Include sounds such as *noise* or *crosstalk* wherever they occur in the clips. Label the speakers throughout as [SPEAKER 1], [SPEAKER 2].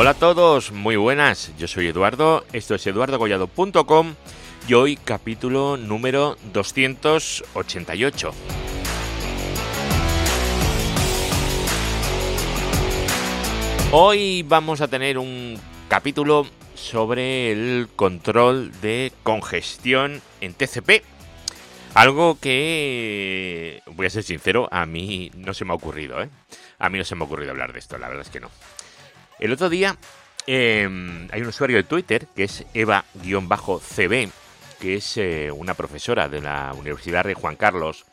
[SPEAKER 1] Hola a todos, muy buenas. Yo soy Eduardo, esto es eduardogollado.com y hoy capítulo número 288. Hoy vamos a tener un capítulo sobre el control de congestión en TCP. Algo que, voy a ser sincero, a mí no se me ha ocurrido, ¿eh? A mí no se me ha ocurrido hablar de esto, la verdad es que no. El otro día em, hay un usuario de Twitter que es Eva-CB, que es eh, una profesora de la Universidad de Juan Carlos,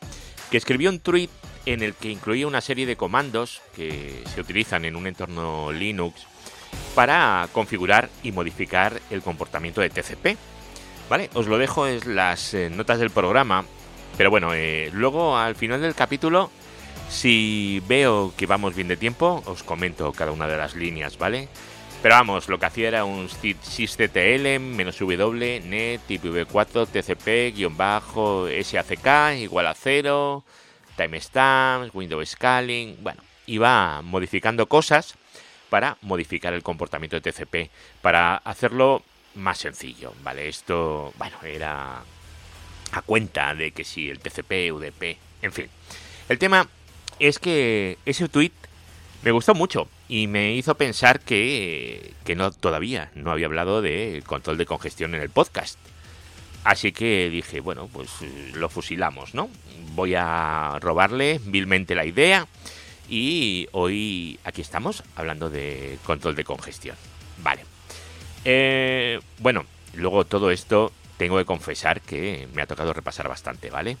[SPEAKER 1] que escribió un tweet en el que incluía una serie de comandos que se utilizan en un entorno Linux para configurar y modificar el comportamiento de TCP. ¿Vale? Os lo dejo en las eh, notas del programa. Pero bueno, eh, luego al final del capítulo, si veo que vamos bien de tiempo, os comento cada una de las líneas, ¿vale? Pero vamos, lo que hacía era un sysctl, w, net, ipv4, tcp, guion bajo, sack, igual a cero, timestamps, window scaling, bueno, iba modificando cosas para modificar el comportamiento de TCP, para hacerlo más sencillo, ¿vale? Esto, bueno, era a cuenta de que si el TCP, UDP, en fin. El tema es que ese tweet me gustó mucho y me hizo pensar que, que no todavía no había hablado de control de congestión en el podcast. Así que dije, bueno, pues lo fusilamos, ¿no? Voy a robarle vilmente la idea y hoy aquí estamos hablando de control de congestión. Vale. Eh, bueno, luego todo esto tengo que confesar que me ha tocado repasar bastante, ¿vale?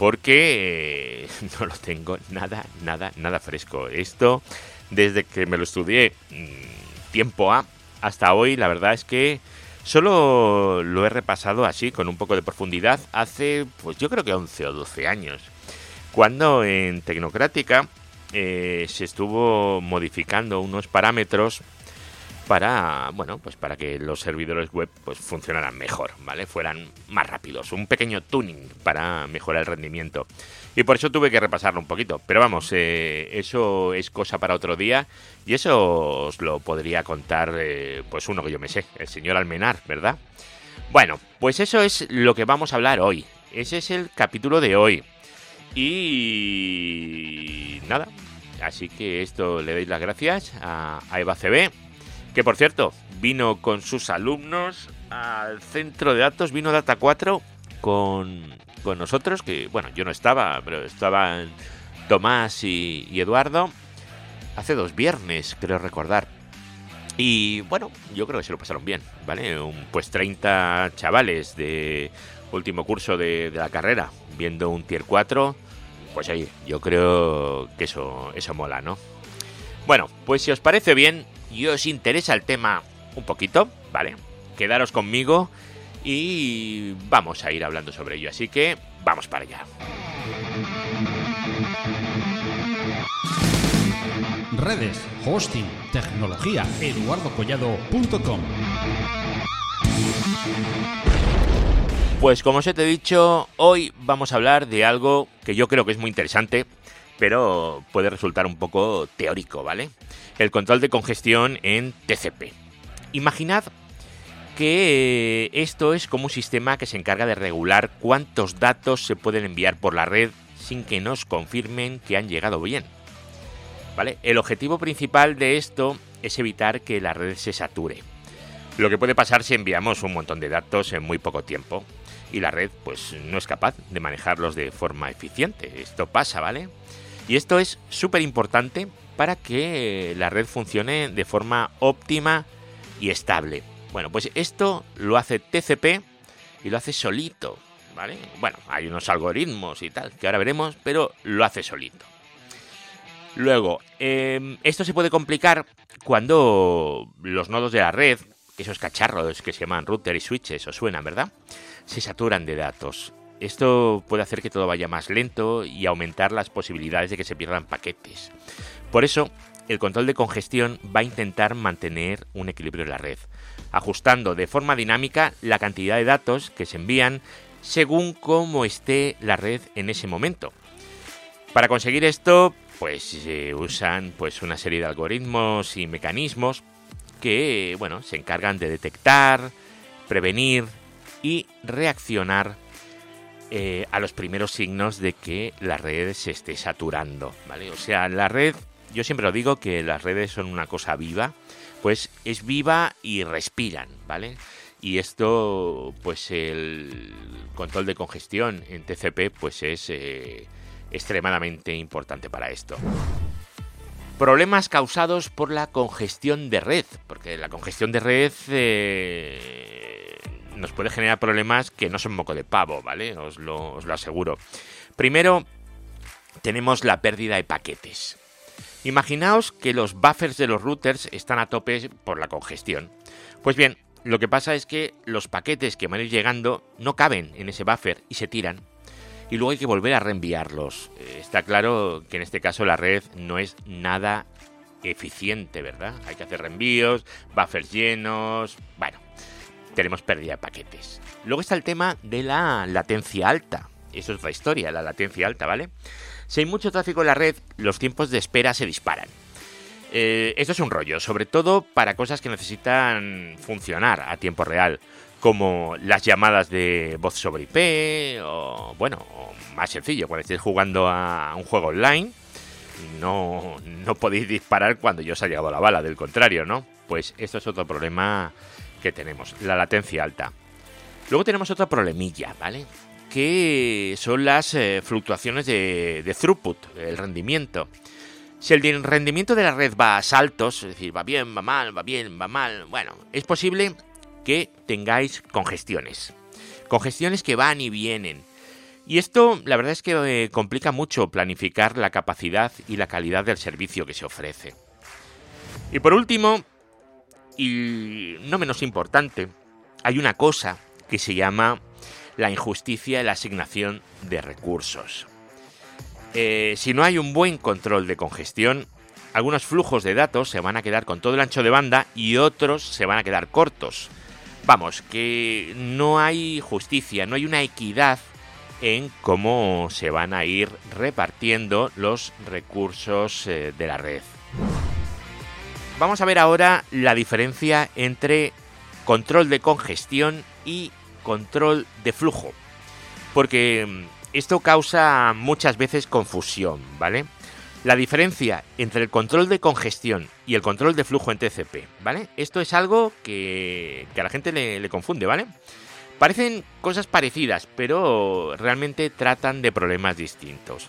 [SPEAKER 1] Porque eh, *laughs* no lo tengo nada, nada, nada fresco. Esto, desde que me lo estudié mm, tiempo A hasta hoy, la verdad es que solo lo he repasado así, con un poco de profundidad, hace, pues yo creo que 11 o 12 años. Cuando en Tecnocrática eh, se estuvo modificando unos parámetros para bueno pues para que los servidores web pues funcionaran mejor vale fueran más rápidos un pequeño tuning para mejorar el rendimiento. Y por eso tuve que repasarlo un poquito. Pero vamos eh, eso es cosa para otro día y eso os lo podría contar eh, pues uno que yo me sé el señor Almenar verdad bueno pues eso es lo que vamos a hablar hoy. Ese es el capítulo de hoy. Y nada, así que esto le doy las gracias a, Eva CB, que por cierto vino con sus alumnos al centro de datos, vino Data 4 con, con nosotros, que bueno, yo no estaba, pero estaban Tomás y, Eduardo, hace dos viernes, creo recordar. Y bueno, yo creo que se lo pasaron bien, ¿vale? Un, pues 30 chavales de último curso de, la carrera, viendo un tier 4, pues ahí, yo creo que eso, eso mola, ¿no? Bueno, pues si os parece bien y os interesa el tema un poquito, ¿vale? Quedaros conmigo y vamos a ir hablando sobre ello, así que vamos para allá.
[SPEAKER 2] Redes, hosting, tecnología, eduardocollado.com
[SPEAKER 1] pues como os he dicho, hoy vamos a hablar de algo que yo creo que es muy interesante, pero puede resultar un poco teórico, ¿vale? El control de congestión en TCP. Imaginad que esto es como un sistema que se encarga de regular cuántos datos se pueden enviar por la red sin que nos confirmen que han llegado bien. ¿Vale? El objetivo principal de esto es evitar que la red se sature. Lo que puede pasar si enviamos un montón de datos en muy poco tiempo y la red pues no es capaz de manejarlos de forma eficiente. Esto pasa, ¿vale? Y esto es súper importante para que la red funcione de forma óptima y estable. Bueno, pues esto lo hace TCP y lo hace solito, ¿vale? Bueno, hay unos algoritmos y tal que ahora veremos, pero lo hace solito. Luego, em, esto se puede complicar cuando los nodos de la red, esos cacharros que se llaman router y switches, os suenan, ¿verdad? se saturan de datos. Esto puede hacer que todo vaya más lento y aumentar las posibilidades de que se pierdan paquetes. Por eso, el control de congestión va a intentar mantener un equilibrio en la red, ajustando de forma dinámica la cantidad de datos que se envían según cómo esté la red en ese momento. Para conseguir esto, pues usan pues una serie de algoritmos y mecanismos que, bueno, se encargan de detectar, prevenir y reaccionar eh, a los primeros signos de que la red se esté saturando, ¿vale? O sea, la red, yo siempre lo digo que las redes son una cosa viva, pues es viva y respiran, ¿vale? Y esto, pues el control de congestión en TCP, pues es eh, extremadamente importante para esto. Problemas causados por la congestión de red, porque la congestión de red eh, nos puede generar problemas que no son moco de pavo, ¿vale? Os lo, aseguro. Primero, tenemos la pérdida de paquetes. Imaginaos que los buffers de los routers están a tope por la congestión. Pues bien, lo que pasa es que los paquetes que van a ir llegando no caben en ese buffer y se tiran. Y luego hay que volver a reenviarlos. Eh, está claro que en este caso la red no es nada eficiente, ¿verdad? Hay que hacer reenvíos, buffers llenos. Bueno, tenemos pérdida de paquetes. Luego está el tema de la latencia alta. Eso es otra historia, la latencia alta, ¿vale? Si hay mucho tráfico en la red, los tiempos de espera se disparan. Eh, esto es un rollo, sobre todo para cosas que necesitan funcionar a tiempo real, como las llamadas de voz sobre IP, o bueno, más sencillo, cuando estéis jugando a un juego online, no, no podéis disparar cuando yo os ha llegado la bala, del contrario, ¿no? Pues esto es otro problema que tenemos, la latencia alta. Luego tenemos otro problemilla, ¿vale? Que son las eh, fluctuaciones de, de throughput, el rendimiento. Si el rendimiento de la red va a saltos, es decir, va bien, va mal, va bien, va mal, bueno, es posible que tengáis congestiones. Congestiones que van y vienen. Y esto, la verdad es que eh, complica mucho planificar la capacidad y la calidad del servicio que se ofrece. Y por último, y no menos importante, hay una cosa que se llama la injusticia de la asignación de recursos. Eh, si no hay un buen control de congestión, algunos flujos de datos se van a quedar con todo el ancho de banda y otros se van a quedar cortos. Vamos, que no hay justicia, no hay una equidad en cómo se van a ir repartiendo los recursos eh, de la red. Vamos a ver ahora la diferencia entre control de congestión y control de flujo. Porque mm, esto causa muchas veces confusión, ¿vale? La diferencia entre el control de congestión y el control de flujo en TCP, ¿vale? Esto es algo que, a la gente le, le confunde, ¿vale? Parecen cosas parecidas, pero realmente tratan de problemas distintos.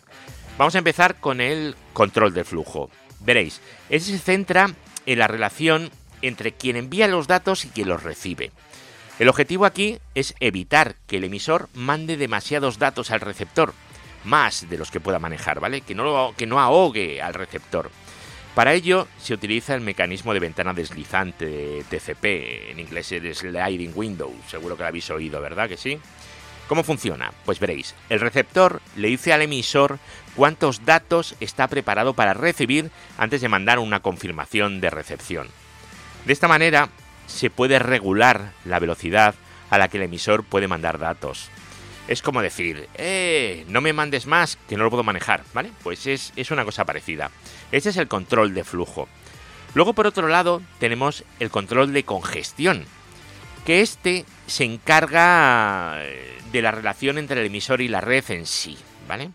[SPEAKER 1] Vamos a empezar con el control de flujo. Veréis, ese se centra en la relación entre quien envía los datos y quien los recibe. El objetivo aquí es evitar que el emisor mande demasiados datos al receptor, más de los que pueda manejar, ¿vale? Que no, que no ahogue al receptor. Para ello se utiliza el mecanismo de ventana deslizante de TCP, en inglés es Sliding Window, seguro que lo habéis oído, ¿verdad que sí? ¿Cómo funciona? Pues veréis, el receptor le dice al emisor cuántos datos está preparado para recibir antes de mandar una confirmación de recepción. De esta manera se puede regular la velocidad a la que el emisor puede mandar datos. Es como decir, eh, no me mandes más, que no lo puedo manejar, ¿vale? Pues es, es una cosa parecida. Este es el control de flujo. Luego, por otro lado, tenemos el control de congestión, que este se encarga eh, de la relación entre el emisor y la red en sí, ¿vale?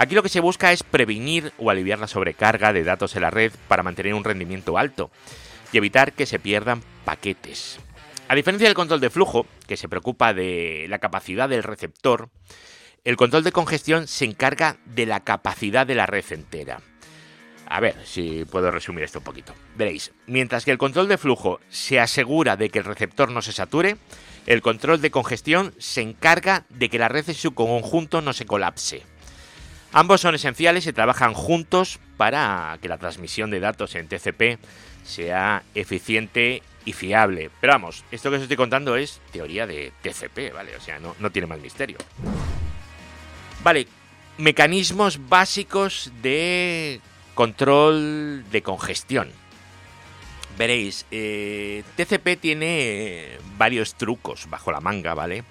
[SPEAKER 1] Aquí lo que se busca es prevenir o aliviar la sobrecarga de datos en la red para mantener un rendimiento alto y evitar que se pierdan paquetes. A diferencia del control de flujo, que se preocupa de la capacidad del receptor, el control de congestión se encarga de la capacidad de la red entera. A ver si puedo resumir esto un poquito. Veréis, mientras que el control de flujo se asegura de que el receptor no se sature, el control de congestión se encarga de que la red en su conjunto no se colapse. Ambos son esenciales y trabajan juntos para que la transmisión de datos en TCP sea eficiente y fiable. Pero vamos, esto que os estoy contando es teoría de TCP, ¿vale? O sea, no, no tiene más misterio. Vale, mecanismos básicos de control de congestión. Veréis, eh, TCP tiene varios trucos bajo la manga, ¿vale?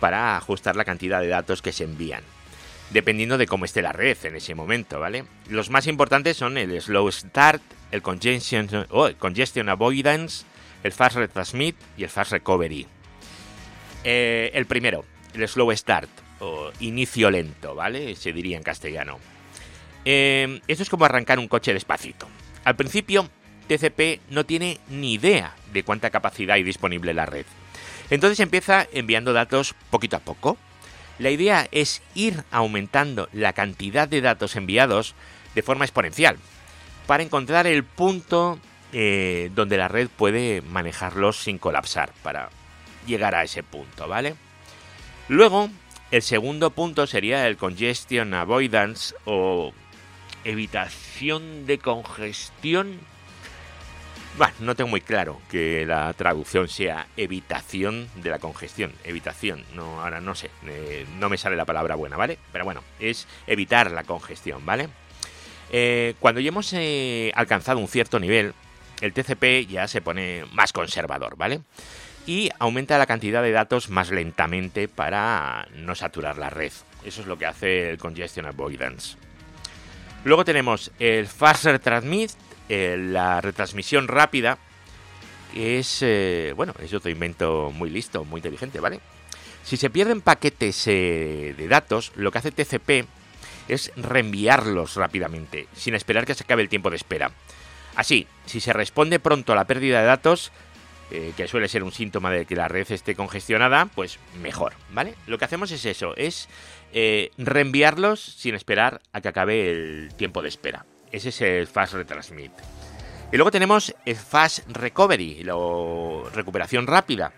[SPEAKER 1] Para ajustar la cantidad de datos que se envían. Dependiendo de cómo esté la red en ese momento, ¿vale? Los más importantes son el slow start, el congestion, oh, congestion avoidance, el fast retransmit y el fast recovery. Eh, el primero, el slow start o inicio lento, ¿vale? Se diría en castellano. Eh, esto es como arrancar un coche despacito. Al principio, TCP no tiene ni idea de cuánta capacidad hay disponible en la red. Entonces empieza enviando datos poquito a poco. La idea es ir aumentando la cantidad de datos enviados de forma exponencial para encontrar el punto eh, donde la red puede manejarlos sin colapsar, para llegar a ese punto, ¿vale? Luego, el segundo punto sería el congestion avoidance o evitación de congestión bueno, no tengo muy claro que la traducción sea evitación de la congestión. Evitación, no, ahora no sé, eh, no me sale la palabra buena, ¿vale? Pero bueno, es evitar la congestión, ¿vale? Eh, cuando ya hemos eh, alcanzado un cierto nivel, el TCP ya se pone más conservador, ¿vale? Y aumenta la cantidad de datos más lentamente para no saturar la red. Eso es lo que hace el Congestion Avoidance. Luego tenemos el Faster Transmit, eh, la retransmisión rápida es, eh, bueno, es otro invento muy listo, muy inteligente, ¿vale? Si se pierden paquetes eh, de datos, lo que hace TCP es reenviarlos rápidamente, sin esperar que se acabe el tiempo de espera. Así, si se responde pronto a la pérdida de datos, que suele ser un síntoma de que la red esté congestionada, pues mejor, ¿vale? Lo que hacemos es eso, es reenviarlos sin esperar a que acabe el tiempo de espera. Ese es el Fast Retransmit. Y luego tenemos el Fast Recovery, la recuperación rápida.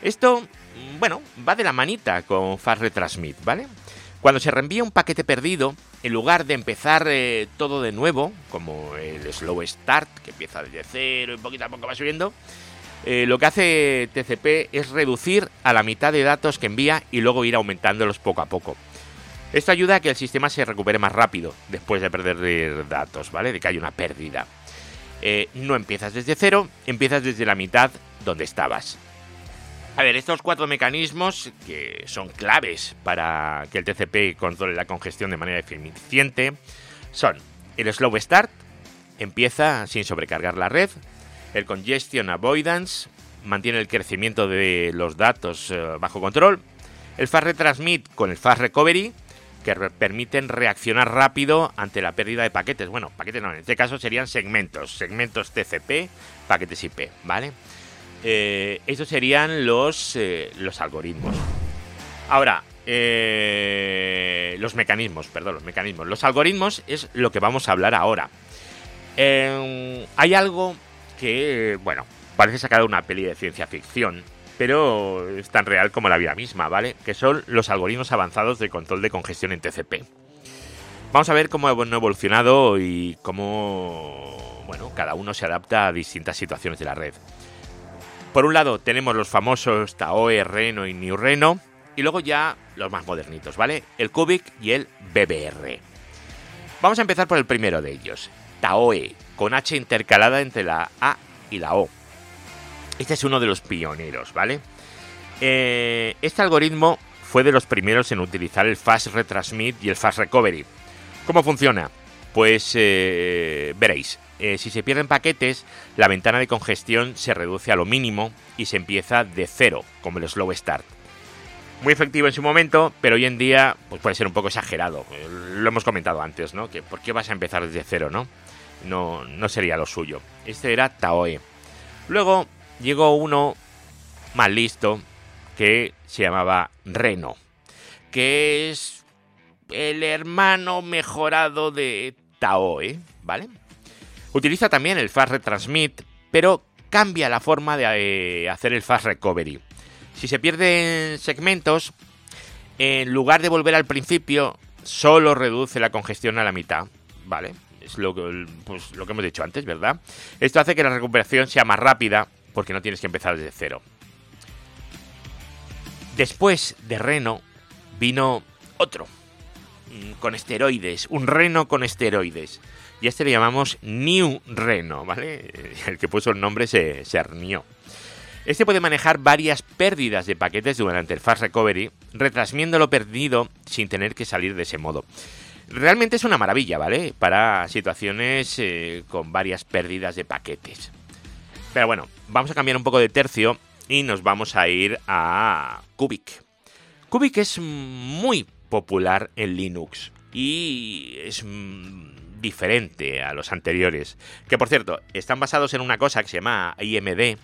[SPEAKER 1] Esto, mm, bueno, va de la manita con Fast Retransmit, ¿vale? Cuando se reenvía un paquete perdido, en lugar de empezar eh, todo de nuevo, como el Slow Start, que empieza desde cero y poquito a poco va subiendo, eh, lo que hace TCP es reducir a la mitad de datos que envía y luego ir aumentándolos poco a poco. Esto ayuda a que el sistema se recupere más rápido después de perder datos, ¿vale? De que hay una pérdida. Eh, no empiezas desde cero, empiezas desde la mitad donde estabas. A ver, estos cuatro mecanismos que son claves para que el TCP controle la congestión de manera eficiente son el slow start, empieza sin sobrecargar la red, el congestion avoidance, mantiene el crecimiento de los datos eh, bajo control, el fast retransmit con el fast recovery, que permiten reaccionar rápido ante la pérdida de paquetes. Bueno, paquetes no, en este caso serían segmentos, segmentos TCP, paquetes IP, ¿vale? Eh, estos serían los, eh, los algoritmos. Ahora, eh, los mecanismos, perdón, los mecanismos. Los algoritmos es lo que vamos a hablar ahora. hay algo que, bueno, parece sacado de una peli de ciencia ficción, pero es tan real como la vida misma, ¿vale? Que son los algoritmos avanzados de control de congestión en TCP. Vamos a ver cómo han evolucionado y cómo, bueno, cada uno se adapta a distintas situaciones de la red. Por un lado tenemos los famosos TAOE, Reno y New Reno, y luego ya los más modernitos, ¿vale? El Cubic y el BBR. Vamos a empezar por el primero de ellos, TAOE, con H intercalada entre la A y la O. Este es uno de los pioneros, ¿vale? Eh, este algoritmo fue de los primeros en utilizar el Fast Retransmit y el Fast Recovery. ¿Cómo funciona? Pues eh, veréis, eh, si se pierden paquetes, la ventana de congestión se reduce a lo mínimo y se empieza de cero, como el Slow Start. Muy efectivo en su momento, pero hoy en día pues puede ser un poco exagerado. Lo hemos comentado antes, ¿no? Que ¿Por qué vas a empezar desde cero, no? No, no sería lo suyo. Este era Taoe. Luego llegó uno más listo que se llamaba Reno, que es el hermano mejorado de Taoe, ¿vale? Utiliza también el Fast Retransmit, pero cambia la forma de eh, hacer el Fast Recovery. Si se pierden segmentos, en lugar de volver al principio, solo reduce la congestión a la mitad, ¿vale? Es lo que, pues, lo que hemos dicho antes, ¿verdad? Esto hace que la recuperación sea más rápida porque no tienes que empezar desde cero. Después de Reno vino otro, mm, con esteroides, un Reno con esteroides. Y a este le llamamos New Reno, ¿vale? *laughs* El que puso el nombre se, se arnió. Este puede manejar varias pérdidas de paquetes durante el Fast Recovery, retrasmiendo lo perdido sin tener que salir de ese modo. Realmente es una maravilla, ¿vale? Para situaciones eh, con varias pérdidas de paquetes. Pero bueno, vamos a cambiar un poco de tercio y nos vamos a ir a Cubic. Cubic es muy popular en Linux y es mm, diferente a los anteriores. Que por cierto, están basados en una cosa que se llama IMD,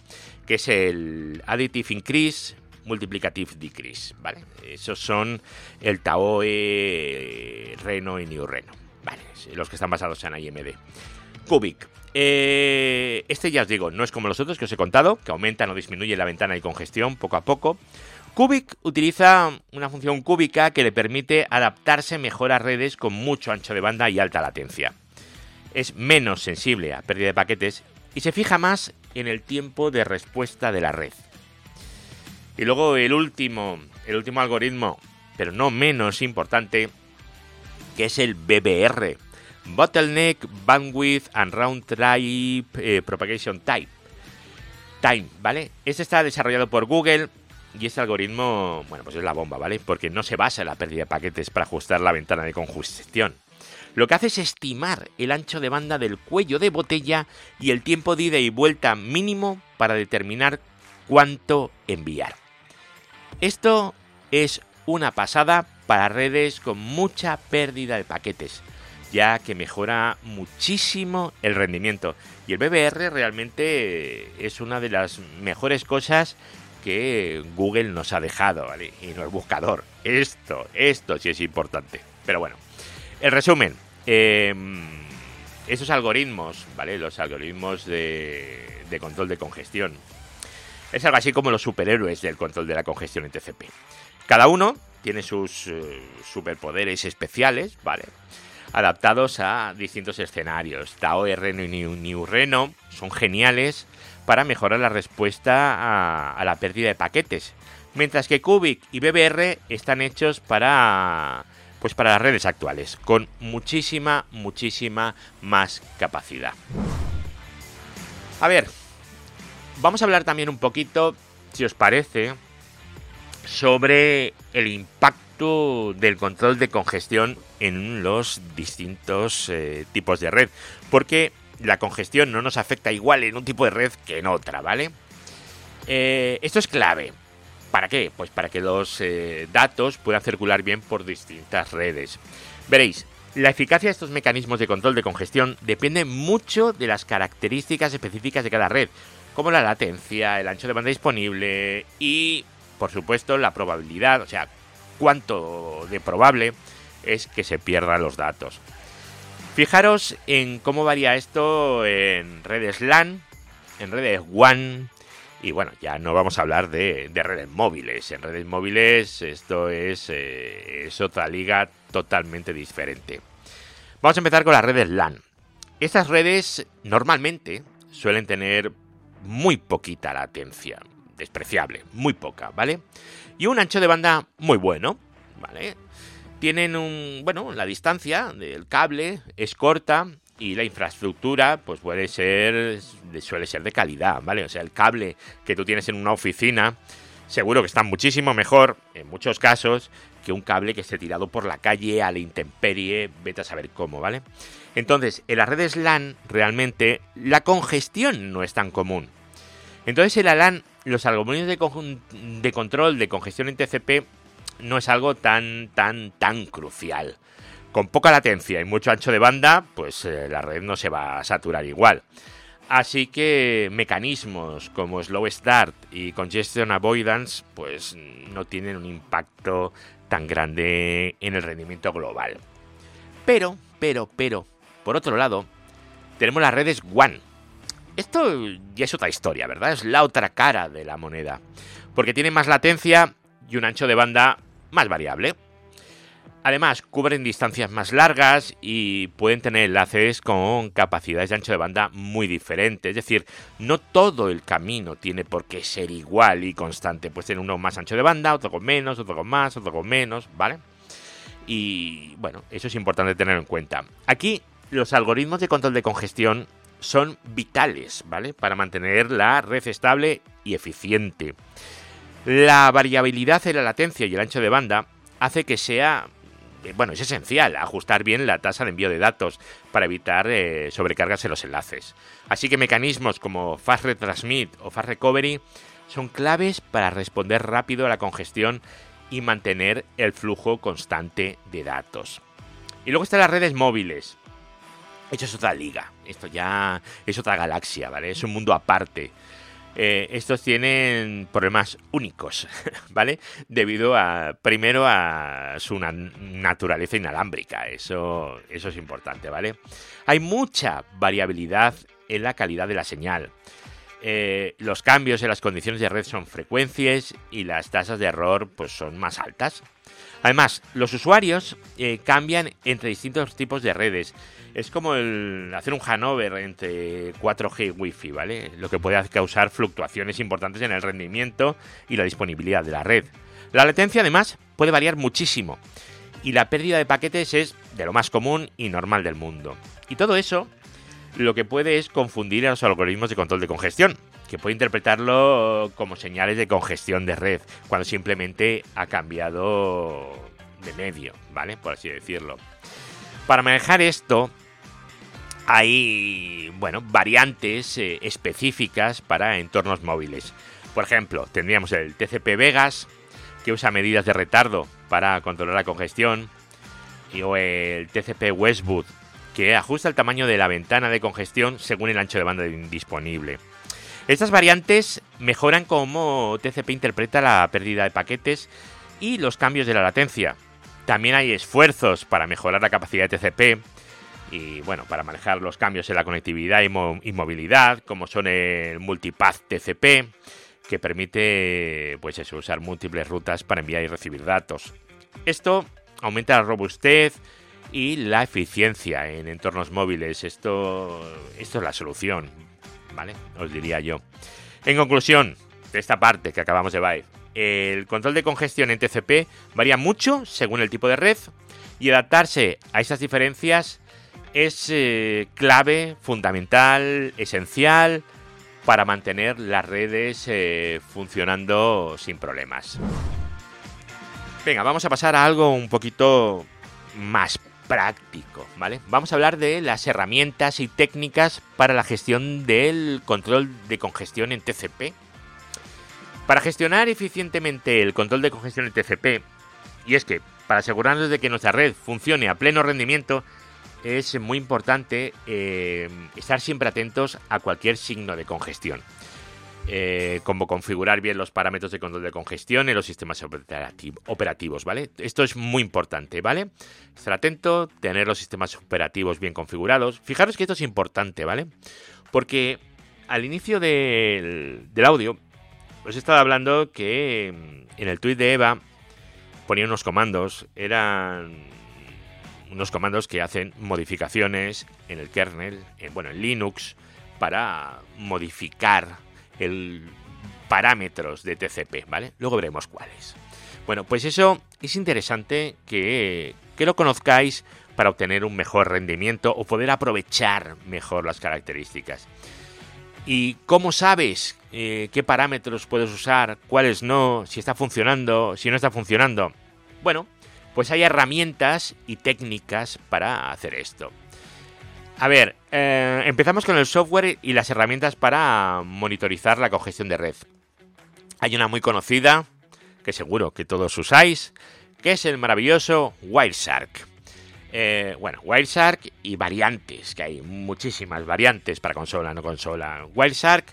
[SPEAKER 1] que es el Additive Increase Multiplicative Decrease, ¿vale? Esos son el Taoe, Reno y New Reno, ¿vale? Los que están basados en IMD. Cubic. Eh, este ya os digo, no es como los otros que os he contado, que aumentan o disminuyen la ventana de congestión poco a poco. Cubic utiliza una función cúbica que le permite adaptarse mejor a redes con mucho ancho de banda y alta latencia. Es menos sensible a pérdida de paquetes y se fija más en el tiempo de respuesta de la red. Y luego el último, el último algoritmo, pero no menos importante, que es el BBR, Bottleneck Bandwidth and Round Trip eh, Propagation Type. Time, ¿vale? Este está desarrollado por Google y este algoritmo, bueno, pues es la bomba, ¿vale? Porque no se basa en la pérdida de paquetes para ajustar la ventana de congestión. Lo que hace es estimar el ancho de banda del cuello de botella y el tiempo de ida y vuelta mínimo para determinar cuánto enviar. Esto es una pasada para redes con mucha pérdida de paquetes, ya que mejora muchísimo el rendimiento. Y el BBR realmente es una de las mejores cosas que Google nos ha dejado. Y no el buscador. Esto, esto sí es importante. Pero bueno, el resumen. Em, esos algoritmos, ¿vale? Los algoritmos de, de control de congestión. Es algo así como los superhéroes del control de la congestión en TCP. Cada uno tiene sus eh, superpoderes especiales, ¿vale? Adaptados a distintos escenarios. Tao, Reno y New, Reno son geniales para mejorar la respuesta a, la pérdida de paquetes. Mientras que Cubic y BBR están hechos para pues para las redes actuales, con muchísima, muchísima más capacidad. A ver, vamos a hablar también un poquito, si os parece, sobre el impacto del control de congestión en los distintos eh, tipos de red. Porque la congestión no nos afecta igual en un tipo de red que en otra, ¿vale? Eh, esto es clave. ¿Para qué? Pues para que los eh, datos puedan circular bien por distintas redes. Veréis, la eficacia de estos mecanismos de control de congestión depende mucho de las características específicas de cada red, como la latencia, el ancho de banda disponible y por supuesto, la probabilidad, o sea, cuánto de probable es que se pierdan los datos. Fijaros en cómo varía esto en redes LAN, en redes WAN y bueno, ya no vamos a hablar de, redes móviles. En redes móviles esto es, eh, es otra liga totalmente diferente. Vamos a empezar con las redes LAN. Estas redes normalmente suelen tener muy poquita latencia, despreciable, muy poca, ¿vale? Y un ancho de banda muy bueno, ¿vale? Tienen un, bueno, la distancia del cable es corta y la infraestructura pues puede ser suele ser de calidad, ¿vale? O sea, el cable que tú tienes en una oficina seguro que está muchísimo mejor en muchos casos que un cable que esté tirado por la calle a la intemperie, vete a saber cómo, ¿vale? Entonces, en las redes LAN realmente la congestión no es tan común. Entonces el LAN los algoritmos de, control de congestión en TCP no es algo tan, tan, tan crucial. Con poca latencia y mucho ancho de banda, pues eh, la red no se va a saturar igual. Así que mecanismos como Slow Start y Congestion Avoidance, pues no tienen un impacto tan grande en el rendimiento global. Pero, pero, pero, por otro lado, tenemos las redes WAN, esto ya es otra historia, ¿verdad? Es la otra cara de la moneda. Porque tiene más latencia y un ancho de banda más variable. Además, cubren distancias más largas y pueden tener enlaces con capacidades de ancho de banda muy diferentes. Es decir, no todo el camino tiene por qué ser igual y constante. Pues tiene uno más ancho de banda, otro con menos, otro con más, otro con menos, ¿vale? Y bueno, eso es importante tener en cuenta. Aquí los algoritmos de control de congestión son vitales, ¿vale? Para mantener la red estable y eficiente. La variabilidad en la latencia y el ancho de banda hace que sea eh, bueno, es esencial ajustar bien la tasa de envío de datos para evitar eh, sobrecargas en los enlaces. Así que mecanismos como Fast Retransmit o Fast Recovery son claves para responder rápido a la congestión y mantener el flujo constante de datos. Y luego están las redes móviles. Esto es otra liga, esto ya es otra galaxia, ¿vale? Es un mundo aparte. Eh, estos tienen problemas únicos, *laughs* ¿vale? Debido a, primero, a su naturaleza inalámbrica, eso, eso es importante, ¿vale? Hay mucha variabilidad en la calidad de la señal. Eh, los cambios en las condiciones de red son frecuentes y las tasas de error pues, son más altas. Además, los usuarios eh, cambian entre distintos tipos de redes. Es como el hacer un Hanover entre 4G y Wi-Fi, ¿vale? Lo que puede causar fluctuaciones importantes en el rendimiento y la disponibilidad de la red. La latencia, además, puede variar muchísimo. Y la pérdida de paquetes es de lo más común y normal del mundo. Y todo eso lo que puede es confundir a los algoritmos de control de congestión, que puede interpretarlo como señales de congestión de red, cuando simplemente ha cambiado de medio, ¿vale? Por así decirlo. Para manejar esto, hay, bueno, variantes eh, específicas para entornos móviles. Por ejemplo, tendríamos el TCP Vegas, que usa medidas de retardo para controlar la congestión, y, o el TCP Westwood, que ajusta el tamaño de la ventana de congestión según el ancho de banda disponible. Estas variantes mejoran cómo TCP interpreta la pérdida de paquetes y los cambios de la latencia. También hay esfuerzos para mejorar la capacidad de TCP y bueno, para manejar los cambios en la conectividad y, movilidad, como son el multipath TCP, que permite pues usar múltiples rutas para enviar y recibir datos. Esto aumenta la robustez y la eficiencia en entornos móviles. Esto, esto es la solución, ¿vale? Os diría yo. En conclusión, de esta parte que acabamos de ver, el control de congestión en TCP varía mucho según el tipo de red y adaptarse a esas diferencias es eh, clave, fundamental, esencial para mantener las redes eh, funcionando sin problemas. Venga, vamos a pasar a algo un poquito más práctico, ¿vale? Vamos a hablar de las herramientas y técnicas para la gestión del control de congestión en TCP. Para gestionar eficientemente el control de congestión en TCP, y es que para asegurarnos de que nuestra red funcione a pleno rendimiento, es muy importante eh, estar siempre atentos a cualquier signo de congestión. Eh, como configurar bien los parámetros de control de congestión en los sistemas operativos, ¿vale? Esto es muy importante, ¿vale? Estar atento, tener los sistemas operativos bien configurados. Fijaros que esto es importante, ¿vale? Porque al inicio del, audio os he estado hablando que mm, en el tweet de Eva ponía unos comandos, eran unos comandos que hacen modificaciones en el kernel, en, bueno, en Linux, para modificar el parámetros de TCP, ¿vale? Luego veremos cuáles. Bueno, pues eso es interesante que, lo conozcáis para obtener un mejor rendimiento o poder aprovechar mejor las características. ¿Y cómo sabes eh, qué parámetros puedes usar, cuáles no, si está funcionando, si no está funcionando? Bueno, pues hay herramientas y técnicas para hacer esto. A ver, eh, empezamos con el software y las herramientas para monitorizar la congestión de red. Hay una muy conocida, que seguro que todos usáis, que es el maravilloso Wireshark. Eh, bueno, Wireshark y variantes, que hay muchísimas variantes para consola, no consola. Wireshark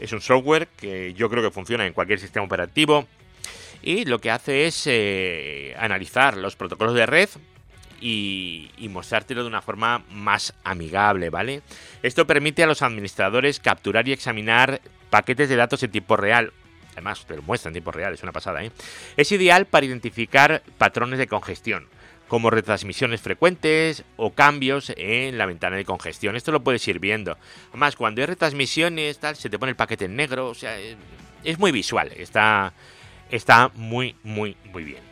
[SPEAKER 1] es un software que yo creo que funciona en cualquier sistema operativo y lo que hace es eh, analizar los protocolos de red y, mostrártelo de una forma más amigable, ¿vale? Esto permite a los administradores capturar y examinar paquetes de datos en tiempo real. Además, te lo muestra en tiempo real, es una pasada, ¿eh? Es ideal para identificar patrones de congestión, como retransmisiones frecuentes o cambios en la ventana de congestión. Esto lo puedes ir viendo. Además, cuando hay retransmisiones, tal, se te pone el paquete en negro, o sea, es muy visual, está, está muy, muy, muy bien.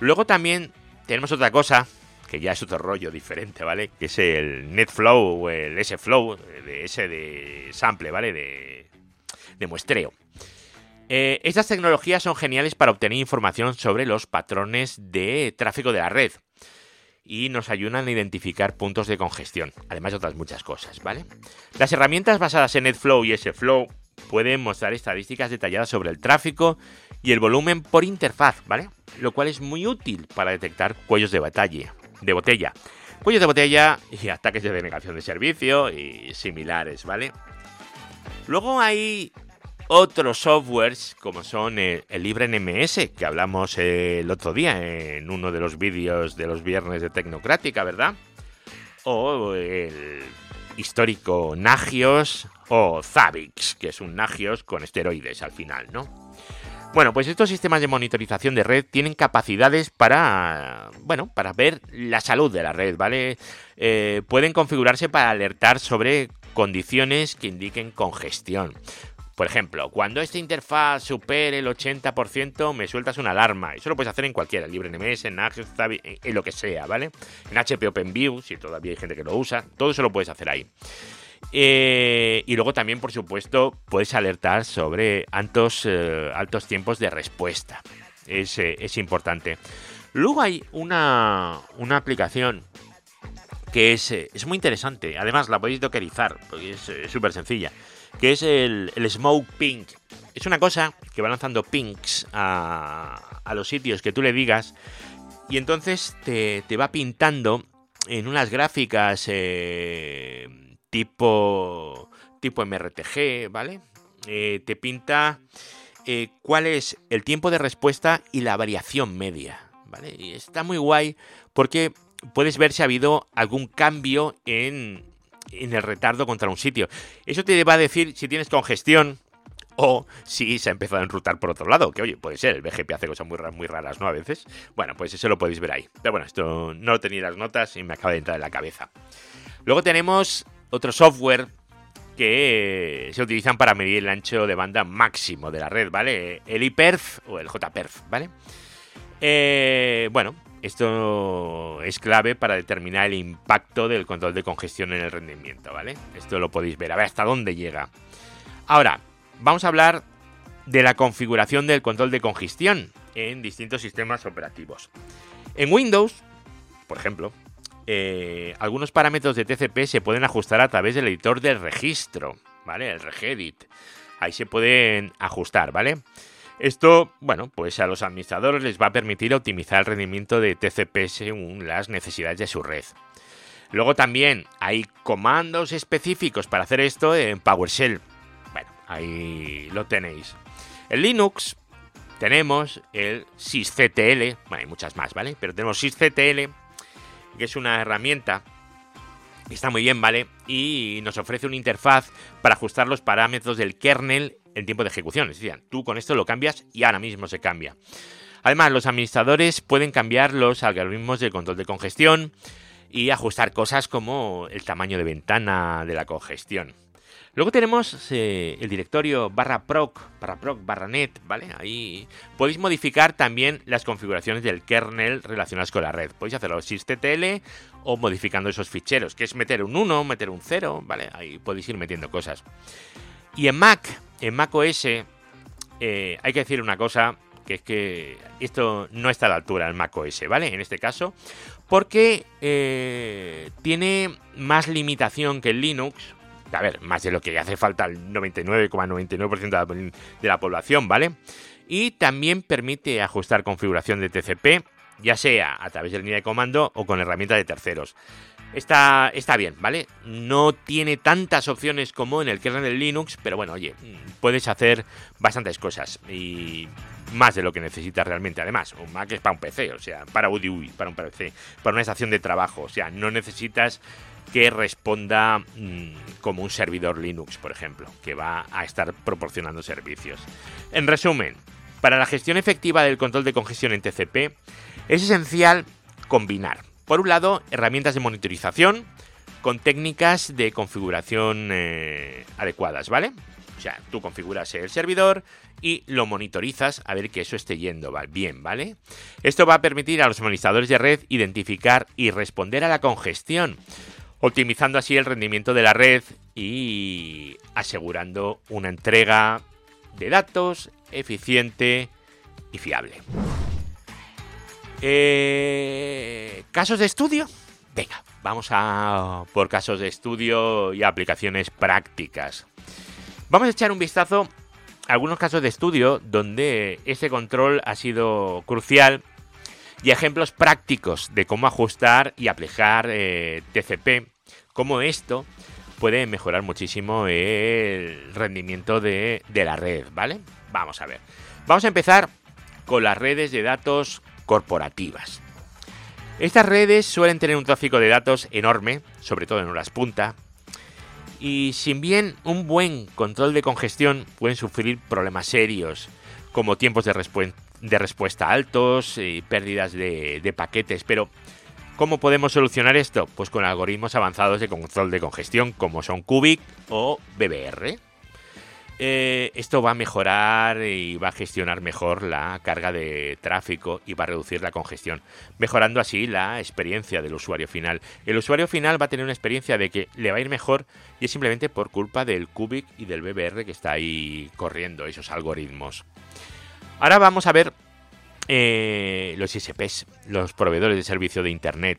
[SPEAKER 1] Luego también tenemos otra cosa que ya es otro rollo diferente, ¿vale? Que es el NetFlow o el SFlow, de ese de sample, ¿vale? De, muestreo. Eh, estas tecnologías son geniales para obtener información sobre los patrones de tráfico de la red y nos ayudan a identificar puntos de congestión, además de otras muchas cosas, ¿vale? Las herramientas basadas en NetFlow y SFlow pueden mostrar estadísticas detalladas sobre el tráfico y el volumen por interfaz, ¿vale? Lo cual es muy útil para detectar cuellos de batalla, de botella, cuellos de botella y ataques de denegación de servicio y similares, ¿vale? Luego hay otros softwares como son el, LibreNMS, que hablamos el otro día en uno de los vídeos de los viernes de Tecnocrática, ¿verdad? O el histórico Nagios o Zavix, que es un Nagios con esteroides al final, ¿no? Bueno, pues estos sistemas de monitorización de red tienen capacidades para, bueno, para ver la salud de la red, ¿vale? Eh, pueden configurarse para alertar sobre condiciones que indiquen congestión. Por ejemplo, cuando esta interfaz supere el 80%, me sueltas una alarma. Eso lo puedes hacer en cualquiera, LibreNMS, en Nagios, en lo que sea, ¿vale? En HP OpenView, si todavía hay gente que lo usa, todo eso lo puedes hacer ahí. Eh, y luego también, por supuesto, puedes alertar sobre altos, eh, altos tiempos de respuesta. Es, eh, es, importante. Luego hay una, una aplicación que es, es, muy interesante. Además, la podéis dockerizar, porque es súper sencilla. Que es el, el, Smoke Pink. Es una cosa que va lanzando pinks a, a los sitios que tú le digas. Y entonces te, te va pintando en unas gráficas eh, tipo, tipo MRTG, ¿vale? Eh, te pinta eh, cuál es el tiempo de respuesta y la variación media, ¿vale? Y está muy guay porque puedes ver si ha habido algún cambio en, en el retardo contra un sitio. Eso te va a decir si tienes congestión, o si se ha empezado a enrutar por otro lado, que oye, puede ser, el BGP hace cosas muy, muy raras, ¿no? A veces. Bueno, pues eso lo podéis ver ahí. Pero bueno, esto no lo tenía las notas y me acaba de entrar en la cabeza. Luego tenemos otro software que se utilizan para medir el ancho de banda máximo de la red, ¿vale? El iPerf o el JPerf, ¿vale? Eh, bueno, esto es clave para determinar el impacto del control de congestión en el rendimiento, ¿vale? Esto lo podéis ver, a ver hasta dónde llega. Ahora, vamos a hablar de la configuración del control de congestión en distintos sistemas operativos. En Windows, por ejemplo, eh, algunos parámetros de TCP se pueden ajustar a través del editor del registro, ¿vale? El regedit. Ahí se pueden ajustar, ¿vale? Esto, bueno, pues a los administradores les va a permitir optimizar el rendimiento de TCP según las necesidades de su red. Luego también hay comandos específicos para hacer esto en PowerShell. Bueno, ahí lo tenéis. En Linux tenemos el sysctl, bueno, hay muchas más, ¿vale? Pero tenemos sysctl que es una herramienta que está muy bien, ¿vale? Y nos ofrece una interfaz para ajustar los parámetros del kernel en tiempo de ejecución. Es decir, tú con esto lo cambias y ahora mismo se cambia. Además, los administradores pueden cambiar los algoritmos del control de congestión y ajustar cosas como el tamaño de ventana de la congestión. Luego tenemos eh, el directorio barra proc, barra proc, barra net, ¿vale? Ahí podéis modificar también las configuraciones del kernel relacionadas con la red. Podéis hacerlo sysctl o modificando esos ficheros, que es meter un 1, meter un 0, ¿vale? Ahí podéis ir metiendo cosas. Y en Mac, en Mac OS, eh, hay que decir una cosa, que es que esto no está a la altura del Mac OS, ¿vale? En este caso, porque eh, tiene más limitación que el Linux, a ver, más de lo que hace falta al 99,99% de la población, ¿vale? Y también permite ajustar configuración de TCP, ya sea a través de línea de comando o con herramientas de terceros. Está, está bien, ¿vale? No tiene tantas opciones como en el kernel Linux, pero bueno, oye, puedes hacer bastantes cosas y más de lo que necesitas realmente. Además, un Mac es para un PC, o sea, para UDI, para un PC, para una estación de trabajo, o sea, no necesitas que responda mmm, como un servidor Linux, por ejemplo, que va a estar proporcionando servicios. En resumen, para la gestión efectiva del control de congestión en TCP, es esencial combinar, por un lado, herramientas de monitorización con técnicas de configuración eh, adecuadas, ¿vale? O sea, tú configuras el servidor y lo monitorizas a ver que eso esté yendo bien, ¿vale? Esto va a permitir a los administradores de red identificar y responder a la congestión, optimizando así el rendimiento de la red y asegurando una entrega de datos eficiente y fiable. Eh, ¿Casos de estudio? Venga, vamos a por casos de estudio y aplicaciones prácticas. Vamos a echar un vistazo a algunos casos de estudio donde ese control ha sido crucial y ejemplos prácticos de cómo ajustar y aplicar eh, TCP, cómo esto puede mejorar muchísimo el rendimiento de, la red, ¿vale? Vamos a ver. Vamos a empezar con las redes de datos corporativas. Estas redes suelen tener un tráfico de datos enorme, sobre todo en horas punta, y sin bien un buen control de congestión pueden sufrir problemas serios, como tiempos de, respuesta altos y pérdidas de, de paquetes, pero ¿Cómo podemos solucionar esto? Pues con algoritmos avanzados de control de congestión como son Cubic o BBR. Eh, esto va a mejorar y va a gestionar mejor la carga de tráfico y va a reducir la congestión, mejorando así la experiencia del usuario final. El usuario final va a tener una experiencia de que le va a ir mejor y es simplemente por culpa del Cubic y del BBR que está ahí corriendo esos algoritmos. Ahora vamos a ver eh, los ISPs, los proveedores de servicio de Internet.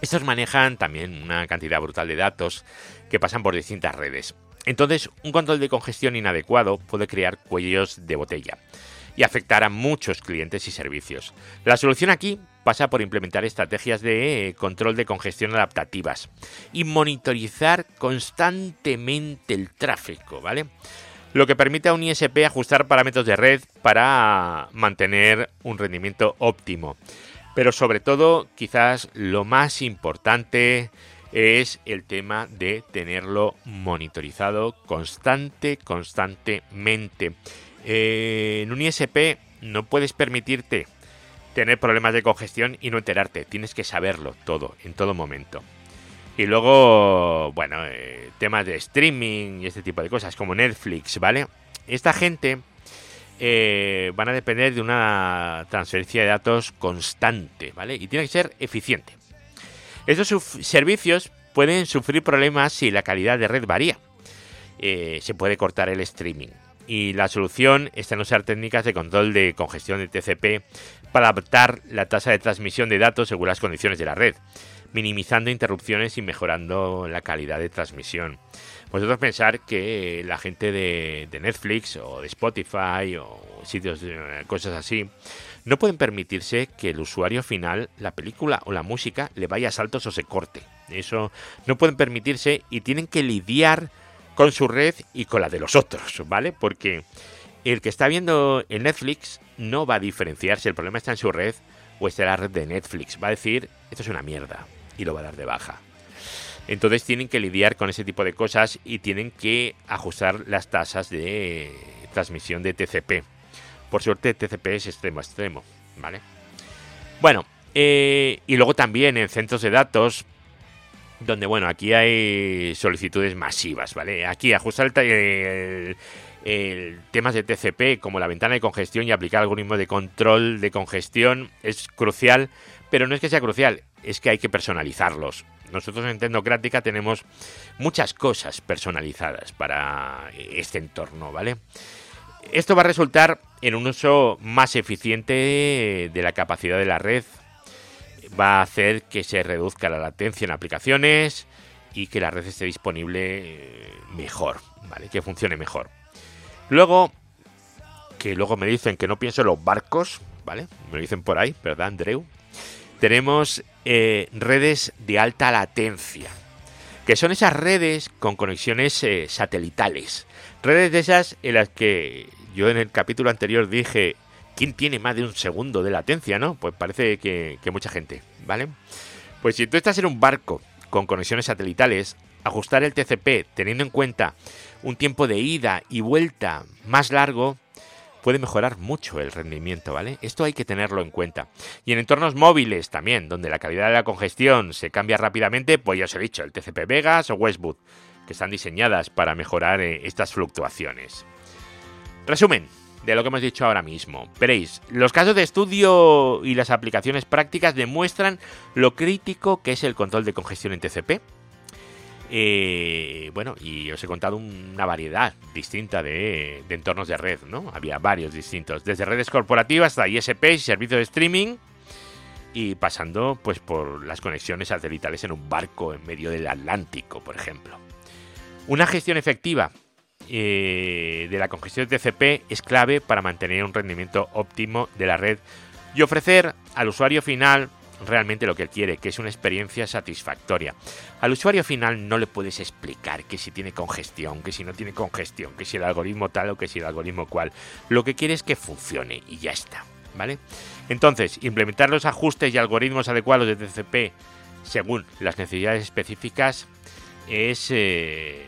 [SPEAKER 1] Estos manejan también una cantidad brutal de datos que pasan por distintas redes. Entonces, un control de congestión inadecuado puede crear cuellos de botella y afectar a muchos clientes y servicios. La solución aquí pasa por implementar estrategias de control de congestión adaptativas y monitorizar constantemente el tráfico, ¿vale? Lo que permite a un ISP ajustar parámetros de red para mantener un rendimiento óptimo. Pero sobre todo, quizás lo más importante es el tema de tenerlo monitorizado constante, constantemente. Eh, en un ISP no puedes permitirte tener problemas de congestión y no enterarte. Tienes que saberlo todo, en todo momento. Y luego, bueno, eh, temas de streaming y este tipo de cosas, como Netflix, ¿vale? Esta gente eh, van a depender de una transferencia de datos constante, ¿vale? Y tiene que ser eficiente. Estos servicios pueden sufrir problemas si la calidad de red varía. Eh, se puede cortar el streaming. Y la solución está en usar técnicas de control de congestión de TCP para adaptar la tasa de transmisión de datos según las condiciones de la red, minimizando interrupciones y mejorando la calidad de transmisión. Vosotros pensar que la gente de, Netflix o de Spotify o sitios, de cosas así, no pueden permitirse que el usuario final, la película o la música, le vaya a saltos o se corte. Eso no pueden permitirse y tienen que lidiar con su red y con la de los otros, ¿vale? Porque el que está viendo el Netflix no va a diferenciar si el problema está en su red o está en la red de Netflix. Va a decir, esto es una mierda y lo va a dar de baja. Entonces tienen que lidiar con ese tipo de cosas y tienen que ajustar las tasas de transmisión de TCP. Por suerte, TCP es extremo extremo, ¿vale? Bueno, eh, y luego también en centros de datos, donde, bueno, aquí hay solicitudes masivas, ¿vale? Aquí ajustar el, el, temas de TCP, como la ventana de congestión y aplicar algoritmos de control de congestión, es crucial, pero no es que sea crucial, es que hay que personalizarlos. Nosotros en Tecnocrática tenemos muchas cosas personalizadas para este entorno, ¿vale? Esto va a resultar en un uso más eficiente de la capacidad de la red. Va a hacer que se reduzca la latencia en aplicaciones y que la red esté disponible eh, mejor, ¿vale? Que funcione mejor. Luego, que luego me dicen que no pienso en los barcos, ¿vale? Me lo dicen por ahí, ¿verdad, Andreu? Tenemos eh, redes de alta latencia, que son esas redes con conexiones eh, satelitales. Redes de esas en las que yo en el capítulo anterior dije, ¿quién tiene más de un segundo de latencia, no? Pues parece que, mucha gente, ¿vale? Pues si tú estás en un barco con conexiones satelitales, ajustar el TCP teniendo en cuenta un tiempo de ida y vuelta más largo puede mejorar mucho el rendimiento, ¿vale? Esto hay que tenerlo en cuenta. Y en entornos móviles también, donde la calidad de la congestión se cambia rápidamente, pues ya os he dicho, el TCP Vegas o Westwood que están diseñadas para mejorar eh, estas fluctuaciones. Resumen de lo que hemos dicho ahora mismo. Veréis, los casos de estudio y las aplicaciones prácticas demuestran lo crítico que es el control de congestión en TCP. Eh, bueno, y os he contado una variedad distinta de, entornos de red, ¿no? Había varios distintos, desde redes corporativas hasta ISP servicios de streaming, y pasando pues por las conexiones satelitales en un barco en medio del Atlántico, por ejemplo. Una gestión efectiva eh, de la congestión de TCP es clave para mantener un rendimiento óptimo de la red y ofrecer al usuario final realmente lo que él quiere, que es una experiencia satisfactoria. Al usuario final no le puedes explicar que si tiene congestión, que si no tiene congestión, que si el algoritmo tal o que si el algoritmo cual. Lo que quiere es que funcione y ya está, ¿vale? Entonces, implementar los ajustes y algoritmos adecuados de TCP según las necesidades específicas es eh,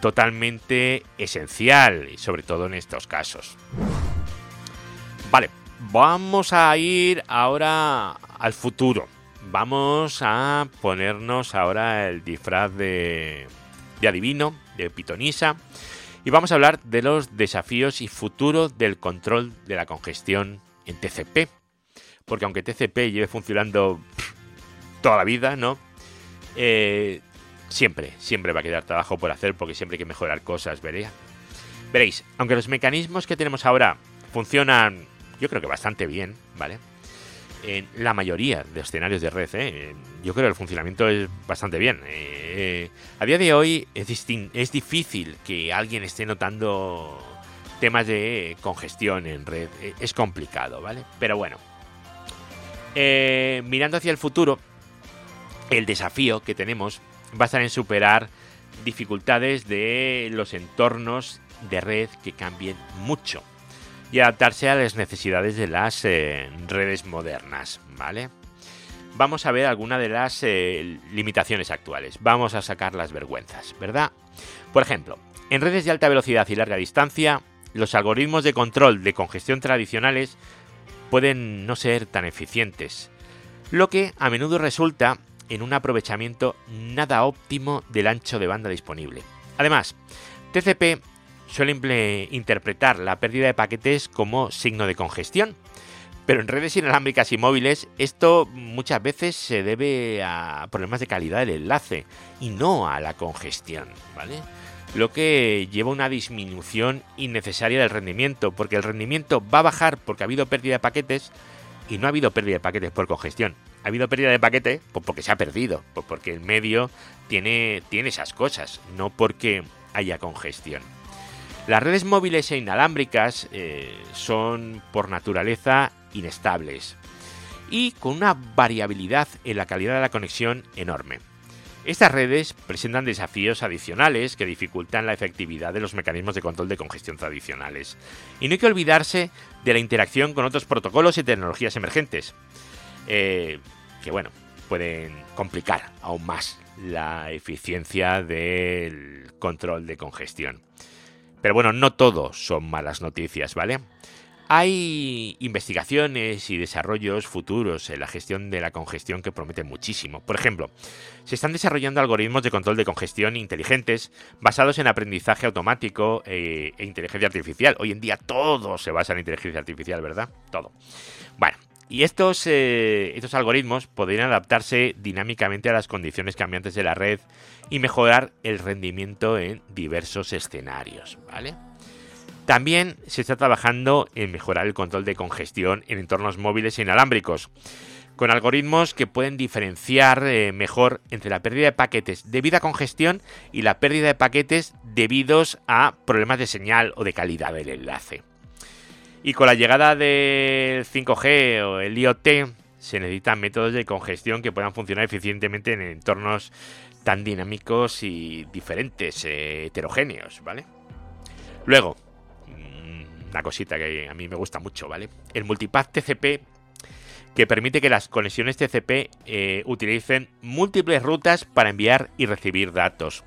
[SPEAKER 1] totalmente esencial, sobre todo en estos casos. Vale, vamos a ir ahora al futuro. Vamos a ponernos ahora el disfraz de, de adivino, de pitonisa, y vamos a hablar de los desafíos y futuro del control de la congestión en TCP. Porque aunque TCP lleve funcionando toda la vida, ¿no? Eh, siempre, siempre va a quedar trabajo por hacer porque siempre hay que mejorar cosas, veréis. Veréis, aunque los mecanismos que tenemos ahora funcionan, yo creo que bastante bien, ¿vale? En la mayoría de escenarios de red, ¿eh? yo creo que el funcionamiento es bastante bien. Eh, a día de hoy es, es difícil que alguien esté notando temas de congestión en red. E, es complicado, ¿vale? Pero bueno. Eh, mirando hacia el futuro, el desafío que tenemos va a estar en superar dificultades de los entornos de red que cambien mucho y adaptarse a las necesidades de las eh, redes modernas, ¿vale? Vamos a ver algunas de las eh, limitaciones actuales. Vamos a sacar las vergüenzas, ¿verdad? Por ejemplo, en redes de alta velocidad y larga distancia, los algoritmos de control de congestión tradicionales pueden no ser tan eficientes, lo que a menudo resulta en un aprovechamiento nada óptimo del ancho de banda disponible. Además, TCP suele interpretar la pérdida de paquetes como signo de congestión, pero en redes inalámbricas y móviles esto muchas veces se debe a problemas de calidad del enlace y no a la congestión, ¿vale? Lo que lleva a una disminución innecesaria del rendimiento, porque el rendimiento va a bajar porque ha habido pérdida de paquetes y no ha habido pérdida de paquetes por congestión ha habido pérdida de paquete pues porque se ha perdido, pues porque el medio tiene, tiene esas cosas, no porque haya congestión. Las redes móviles e inalámbricas eh, son por naturaleza inestables y con una variabilidad en la calidad de la conexión enorme. Estas redes presentan desafíos adicionales que dificultan la efectividad de los mecanismos de control de congestión tradicionales. Y no hay que olvidarse de la interacción con otros protocolos y tecnologías emergentes. Eh, que bueno, pueden complicar aún más la eficiencia del control de congestión. Pero bueno, no todo son malas noticias, ¿vale? Hay investigaciones y desarrollos futuros en la gestión de la congestión que prometen muchísimo. Por ejemplo, se están desarrollando algoritmos de control de congestión inteligentes basados en aprendizaje automático e, e inteligencia artificial. Hoy en día todo se basa en inteligencia artificial, ¿verdad? Todo. Bueno, y estos, eh, estos algoritmos podrían adaptarse dinámicamente a las condiciones cambiantes de la red y mejorar el rendimiento en diversos escenarios, ¿vale? También se está trabajando en mejorar el control de congestión en entornos móviles e inalámbricos, con algoritmos que pueden diferenciar eh, mejor entre la pérdida de paquetes debido a congestión y la pérdida de paquetes debidos a problemas de señal o de calidad del enlace. Y con la llegada del 5G o el IoT, se necesitan métodos de congestión que puedan funcionar eficientemente en entornos tan dinámicos y diferentes, eh, heterogéneos, ¿vale? Luego, mm, una cosita que a mí me gusta mucho, ¿vale? El multipath TCP que permite que las conexiones TCP eh, utilicen múltiples rutas para enviar y recibir datos.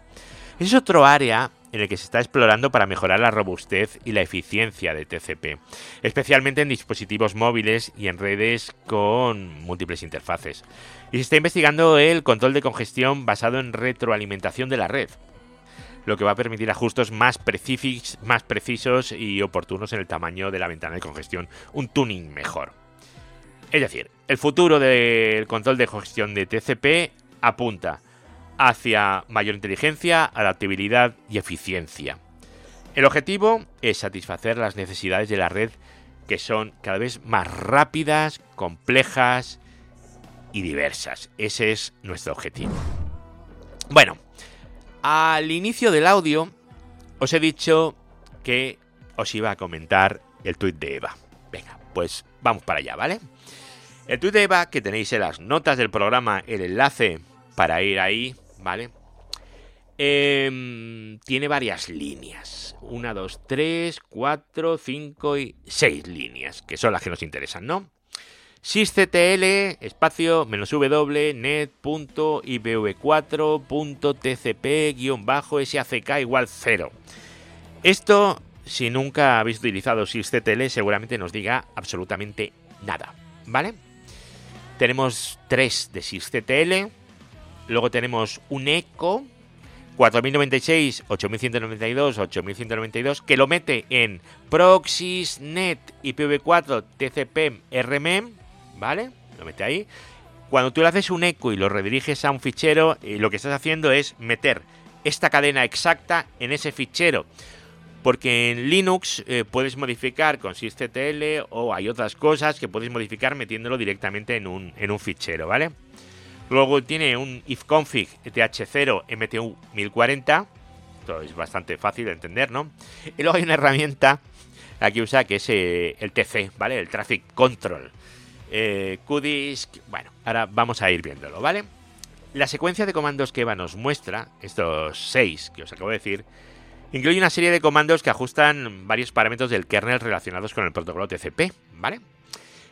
[SPEAKER 1] Es otro área en el que se está explorando para mejorar la robustez y la eficiencia de TCP, especialmente en dispositivos móviles y en redes con múltiples interfaces. Y se está investigando el control de congestión basado en retroalimentación de la red. lo que va a permitir ajustes más, más precisos y oportunos en el tamaño de la ventana de congestión, un tuning mejor. Es decir, el futuro del control de congestión de TCP apunta hacia mayor inteligencia, adaptabilidad y eficiencia. El objetivo es satisfacer las necesidades de la red que son cada vez más rápidas, complejas y diversas. Ese es nuestro objetivo. Bueno, al inicio del audio os he dicho que os iba a comentar el tuit de Eva. Venga, pues vamos para allá, ¿vale? El tuit de Eva, que tenéis en las notas del programa el enlace para ir ahí, ¿vale? Em, tiene varias líneas. Una, dos, tres, cuatro, cinco y seis líneas, que son las que nos interesan, ¿no? sysctl espacio menos w net.ipv4.tcp-sack igual 0. Esto, si nunca habéis utilizado sysctl, seguramente nos diga absolutamente nada, ¿vale? Tenemos tres de sysctl, luego tenemos un eco 4096, 8192, 8192, que lo mete en Proxys, Net, IPv4, TCP, RMM, ¿vale? Lo mete ahí. Cuando tú le haces un eco y lo rediriges a un fichero, eh, lo que estás haciendo es meter esta cadena exacta en ese fichero. Porque en Linux eh, puedes modificar con sysctl o hay otras cosas que puedes modificar metiéndolo directamente en un, en un fichero, ¿vale? Luego tiene un ifconfig th0 mtu 1040. Esto es bastante fácil de entender, ¿no? Y luego hay una herramienta aquí usa que es eh, el TC, ¿vale? El Traffic Control. Eh, QDisk, bueno, ahora vamos a ir viéndolo, ¿vale? La secuencia de comandos que Eva nos muestra, estos seis que os acabo de decir, incluye una serie de comandos que ajustan varios parámetros del kernel relacionados con el protocolo TCP, ¿vale?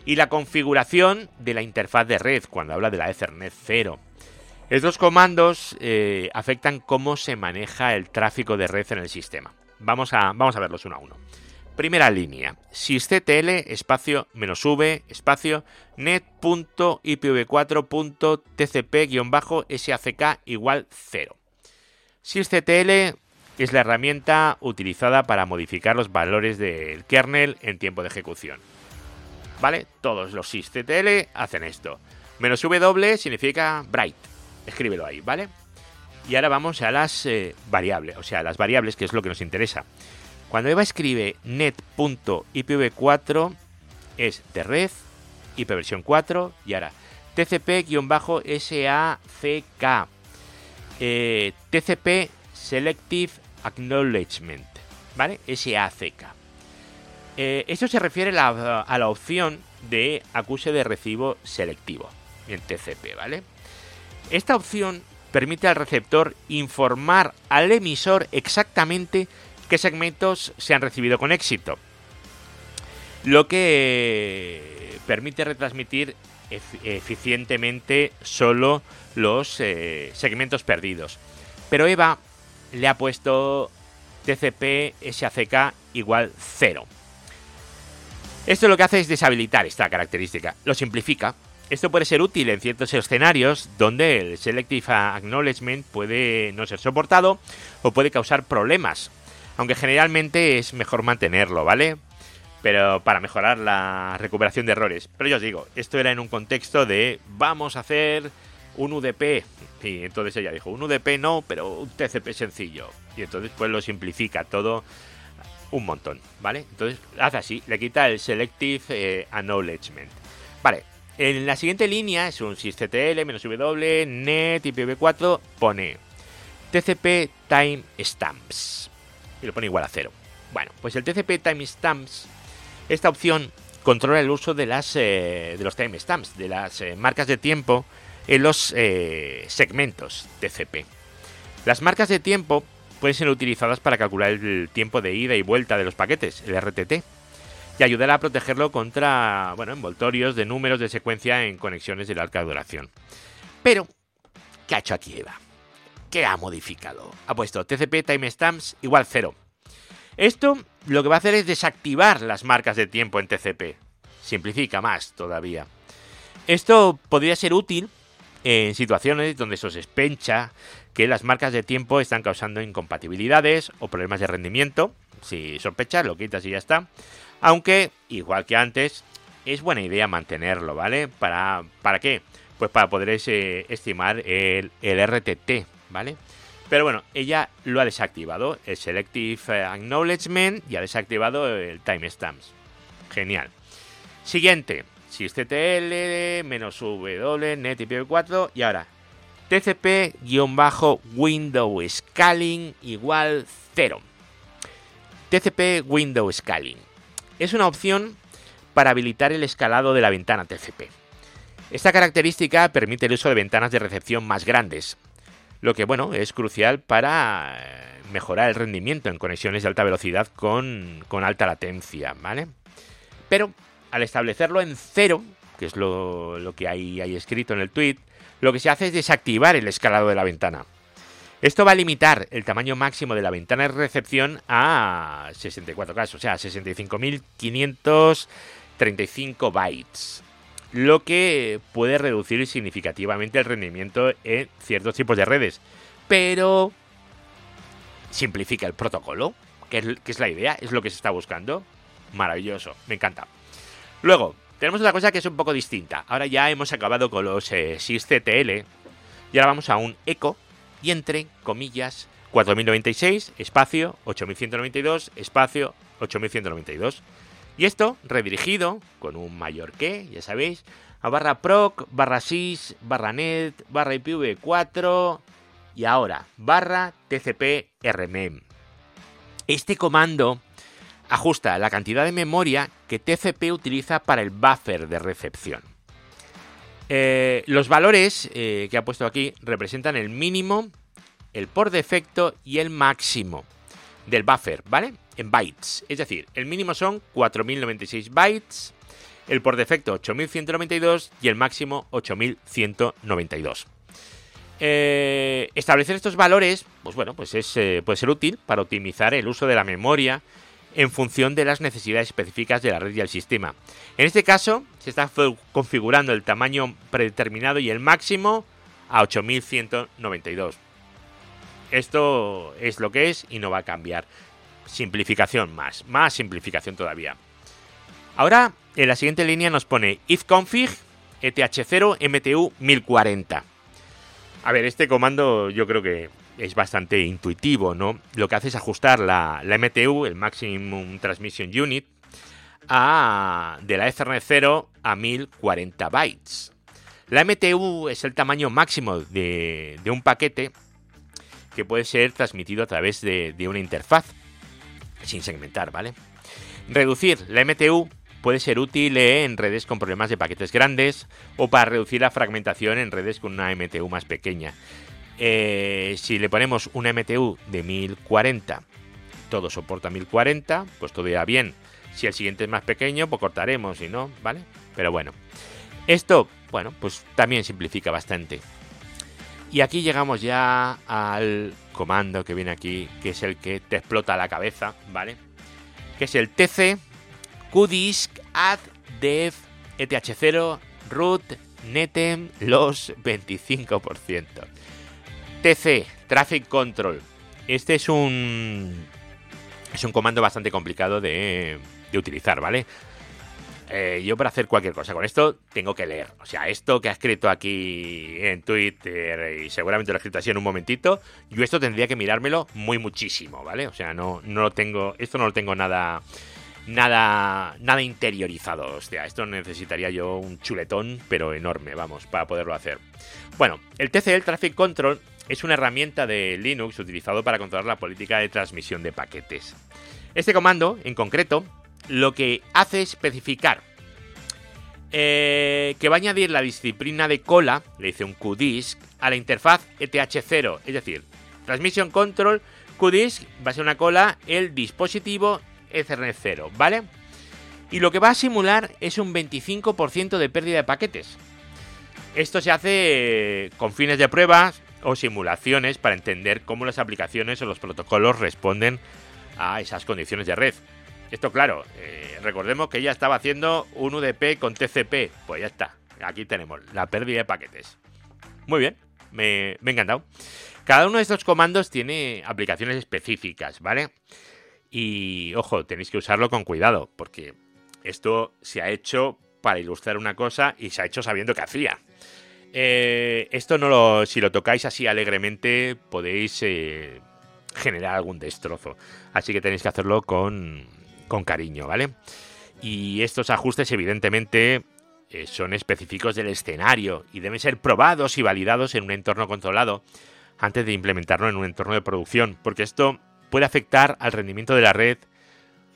[SPEAKER 1] Y la configuración de la interfaz de red cuando habla de la Ethernet 0. Estos comandos eh, afectan cómo se maneja el tráfico de red en el sistema. Vamos a, vamos a verlos uno a uno. Primera línea, sysctl espacio menos v espacio net.ipv4.tcp-sack igual 0. sysctl es la herramienta utilizada para modificar los valores del kernel en tiempo de ejecución. ¿Vale? Todos los sysctl hacen esto. Menos W significa bright. Escríbelo ahí, ¿vale? Y ahora vamos a las eh, variables, o sea, las variables, que es lo que nos interesa. Cuando Eva escribe net.ipv4 es de red, ipv 4 y ahora tcp-sack, eh, tcp selective acknowledgement, ¿vale? SACK. Eh, esto se refiere a la opción de acuse de recibo selectivo en TCP, ¿vale? Esta opción permite al receptor informar al emisor exactamente qué segmentos se han recibido con éxito, lo que permite retransmitir eficientemente solo los eh, segmentos perdidos. Pero Eva le ha puesto TCP SACK igual 0. Esto lo que hace es deshabilitar esta característica, lo simplifica. Esto puede ser útil en ciertos escenarios donde el Selective Acknowledgement puede no ser soportado o puede causar problemas, aunque generalmente es mejor mantenerlo, ¿vale? Pero para mejorar la recuperación de errores. Pero yo os digo, esto era en un contexto de vamos a hacer un UDP. Y entonces ella dijo, un UDP no, pero un TCP sencillo. Y entonces pues lo simplifica todo un montón, ¿vale? Entonces hace así, le quita el Selective eh, Acknowledgement. Vale, en la siguiente línea es un sysctl, "-w", net, IPv4, pone TCP timestamps y lo pone igual a cero. Bueno, pues el TCP timestamps, esta opción controla el uso de las eh, de los timestamps, de las eh, marcas de tiempo en los segmentos TCP. Las marcas de tiempo pueden ser utilizadas para calcular el tiempo de ida y vuelta de los paquetes, el RTT, y ayudar a protegerlo contra bueno, envoltorios de números de secuencia en conexiones de larga duración. Pero, ¿qué ha hecho aquí Eva? ¿Qué ha modificado? Ha puesto TCP timestamps igual 0. Esto lo que va a hacer es desactivar las marcas de tiempo en TCP. Simplifica más todavía. Esto podría ser útil en situaciones donde se sospecha que las marcas de tiempo están causando incompatibilidades o problemas de rendimiento. Si sospechas, lo quitas y ya está. Aunque, igual que antes, es buena idea mantenerlo, ¿vale? ¿Para, para qué? Pues para poder eh, estimar el, el RTT, ¿vale? Pero bueno, ella lo ha desactivado, el Selective Acknowledgement, y ha desactivado el Timestamps. Genial. Siguiente, Menos W, Net y 4 y ahora TCP-Window Scaling igual 0. TCP Window Scaling. Es una opción para habilitar el escalado de la ventana TCP. Esta característica permite el uso de ventanas de recepción más grandes, lo que bueno, es crucial para eh, mejorar el rendimiento en conexiones de alta velocidad con, alta latencia, ¿vale? Pero al establecerlo en cero, que es lo, que hay, escrito en el tweet, lo que se hace es desactivar el escalado de la ventana. Esto va a limitar el tamaño máximo de la ventana de recepción a 64K, o sea, 65.535 bytes lo que puede reducir significativamente el rendimiento en ciertos tipos de redes. Pero simplifica el protocolo, que es, la idea, es lo que se está buscando. Maravilloso, me encanta. Luego, tenemos otra cosa que es un poco distinta. Ahora ya hemos acabado con los eh, y ahora vamos a un eco y entre comillas 4096 espacio 8192 espacio 8192. Y esto redirigido con un mayor que, ya sabéis, a barra proc, barra sys, barra net, barra IPv4 y ahora barra tcp rmem. Este comando ajusta la cantidad de memoria que TCP utiliza para el buffer de recepción. Eh, los valores eh, que ha puesto aquí representan el mínimo, el por defecto y el máximo del buffer, ¿vale? En bytes. Es decir, el mínimo son 4096 bytes, el por defecto 8192 y el máximo 8192. Eh, establecer estos valores, pues bueno, pues es, puede ser útil para optimizar el uso de la memoria en función de las necesidades específicas de la red y el sistema. En este caso, se está configurando el tamaño predeterminado y el máximo a 8192. Esto es lo que es y no va a cambiar. Simplificación más, más simplificación todavía. Ahora, en la siguiente línea nos pone ifconfig eth0 mtu 1040. A ver, este comando yo creo que es bastante intuitivo, ¿no? Lo que hace es ajustar la, MTU, el Maximum Transmission Unit, a, de la Ethernet 0 a 1040 bytes. La MTU es el tamaño máximo de, de un paquete que puede ser transmitido a través de, una interfaz, sin segmentar, ¿vale? Reducir la MTU puede ser útil en redes con problemas de paquetes grandes o para reducir la fragmentación en redes con una MTU más pequeña. Eh, si le ponemos una MTU de 1040, todo soporta 1040, pues todo irá bien. Si el siguiente es más pequeño, pues cortaremos y no, ¿vale? Pero bueno, esto, bueno, pues también simplifica bastante. Y aquí llegamos ya al comando que viene aquí, que es el que te explota la cabeza, ¿vale? Que es el tc qdisk add dev eth0 root netem los 25%. TC, Traffic Control. Este es un es un comando bastante complicado de, utilizar, ¿vale? Eh, yo para hacer cualquier cosa con esto tengo que leer. O sea, esto que ha escrito aquí en Twitter y seguramente lo ha escrito así en un momentito, yo esto tendría que mirármelo muy muchísimo, ¿vale? O sea, no, no lo tengo, esto no lo tengo nada, nada, nada interiorizado. O sea, esto necesitaría yo un chuletón, pero enorme, vamos, para poderlo hacer. Bueno, el TCL Traffic Control es una herramienta de Linux utilizado para controlar la política de transmisión de paquetes. Este comando, en concreto, lo que hace es especificar eh, que va a añadir la disciplina de cola, le dice un QDISC, a la interfaz ETH0. Es decir, Transmission Control QDISC va a ser una cola el dispositivo Ethernet 0, ¿vale? Y lo que va a simular es un 25% de pérdida de paquetes. Esto se hace con fines de pruebas o simulaciones para entender cómo las aplicaciones o los protocolos responden a esas condiciones de red. Esto, claro, eh, recordemos que ella estaba haciendo un UDP con TCP. Pues ya está. Aquí tenemos la pérdida de paquetes. Muy bien, me, me encantado. Cada uno de estos comandos tiene aplicaciones específicas, ¿vale? Y ojo, tenéis que usarlo con cuidado, porque esto se ha hecho para ilustrar una cosa y se ha hecho sabiendo que hacía. Eh, esto no lo, si lo tocáis así alegremente podéis eh, generar algún destrozo. Así que tenéis que hacerlo con, con cariño, ¿vale? Y estos ajustes evidentemente eh, son específicos del escenario y deben ser probados y validados en un entorno controlado antes de implementarlo en un entorno de producción, porque esto puede afectar al rendimiento de la red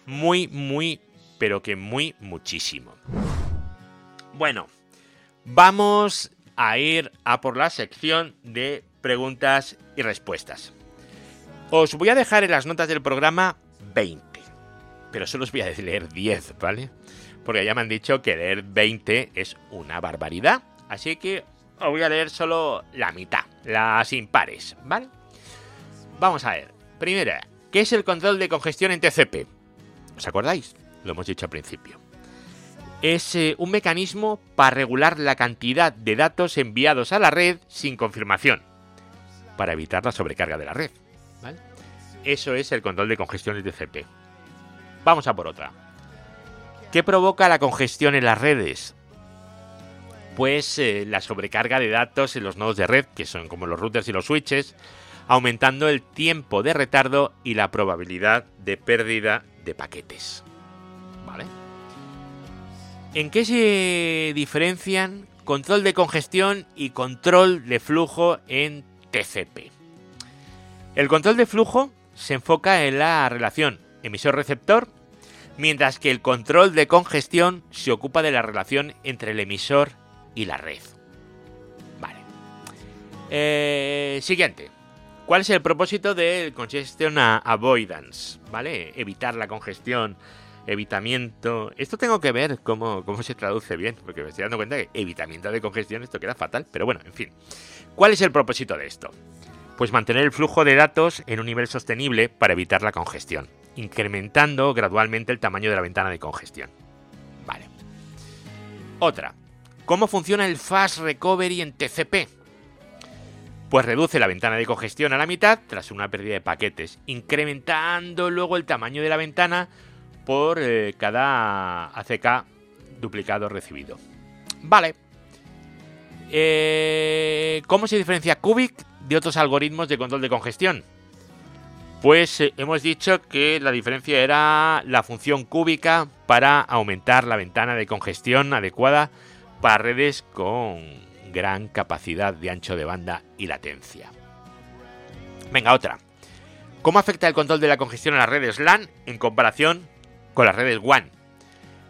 [SPEAKER 1] muy, muy, pero que muy muchísimo. Bueno, vamos a ir a por la sección de preguntas y respuestas. Os voy a dejar en las notas del programa 20, pero solo os voy a leer 10, ¿vale? Porque ya me han dicho que leer 20 es una barbaridad, así que os voy a leer solo la mitad, las impares, ¿vale? Vamos a ver. Primera, ¿qué es el control de congestión en TCP? ¿Os acordáis? Lo hemos dicho al principio es eh, un mecanismo para regular la cantidad de datos enviados a la red sin confirmación, para evitar la sobrecarga de la red. Eso es el control de congestión de TCP. Vamos a por otra. ¿Qué provoca la congestión en las redes? Pues eh, la sobrecarga de datos en los nodos de red, que son como los routers y los switches, aumentando el tiempo de retardo y la probabilidad de pérdida de paquetes. ¿Vale? ¿En qué se diferencian control de congestión y control de flujo en TCP? El control de flujo se enfoca en la relación emisor-receptor, mientras que el control de congestión se ocupa de la relación entre el emisor y la red. Vale. Eh, siguiente. ¿Cuál es el propósito del congestion avoidance? ¿Vale? Evitar la congestión evitamiento. Esto tengo que ver cómo, cómo se traduce bien, porque me estoy dando cuenta que evitamiento de congestión, esto queda fatal, pero bueno, en fin. ¿Cuál es el propósito de esto? Pues mantener el flujo de datos en un nivel sostenible para evitar la congestión, incrementando gradualmente el tamaño de la ventana de congestión. Vale. Otra. ¿Cómo funciona el Fast Recovery en TCP? Pues reduce la ventana de congestión a la mitad tras una pérdida de paquetes, incrementando luego el tamaño de la ventana por eh, cada ACK duplicado recibido. Vale. Eh, ¿Cómo se diferencia Cubic de otros algoritmos de control de congestión? Pues eh, hemos dicho que la diferencia era la función cúbica para aumentar la ventana de congestión adecuada para redes con gran capacidad de ancho de banda y latencia. Venga, otra. ¿Cómo afecta el control de la congestión a las redes LAN en comparación con las redes WAN.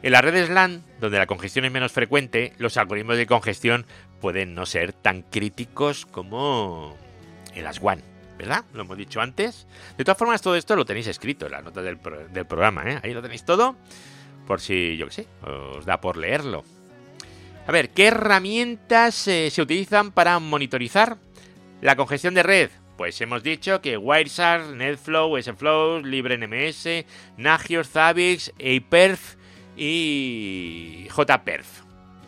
[SPEAKER 1] En las redes LAN, donde la congestión es menos frecuente, los algoritmos de congestión pueden no ser tan críticos como en las WAN, ¿verdad? Lo hemos dicho antes. De todas formas, todo esto lo tenéis escrito en las notas del, programa, ¿eh? Ahí lo tenéis todo, por si, yo qué sé, os da por leerlo. A ver, ¿qué herramientas eh, se utilizan para monitorizar la congestión de red? Pues hemos dicho que Wireshark, NetFlow, SFlow, LibreNMS, Nagios, Zabbix, APerf y JPerf.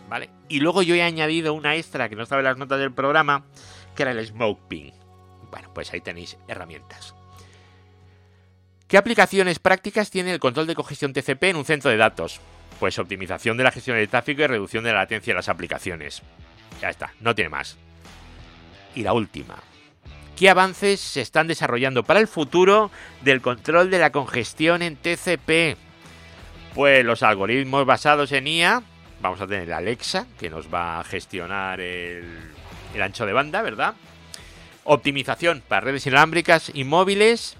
[SPEAKER 1] ¿Vale? Y luego yo he añadido una extra que no estaba en las notas del programa, que era el Smoke Ping. Bueno, pues ahí tenéis herramientas. ¿Qué aplicaciones prácticas tiene el control de congestión TCP en un centro de datos? Pues optimización de la gestión del tráfico y reducción de la latencia de las aplicaciones. Ya está, no tiene más. Y la última, ¿Qué avances se están desarrollando para el futuro del control de la congestión en TCP? Pues los algoritmos basados en IA, vamos a tener Alexa, que nos va a gestionar el, ancho de banda, ¿verdad? Optimización para redes inalámbricas y móviles.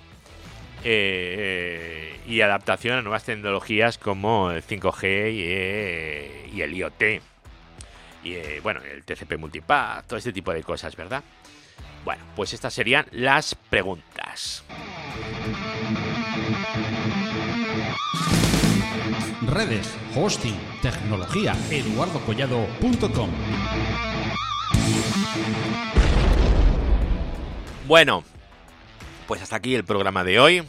[SPEAKER 1] Eh, y adaptación a nuevas tecnologías como el 5G eh, y, el IoT. Y eh, bueno, el TCP multipath, todo este tipo de cosas, ¿verdad? Bueno, pues estas serían las preguntas.
[SPEAKER 2] Redes, hosting, tecnología, eduardocollado.com.
[SPEAKER 1] Bueno, pues hasta aquí el programa de hoy.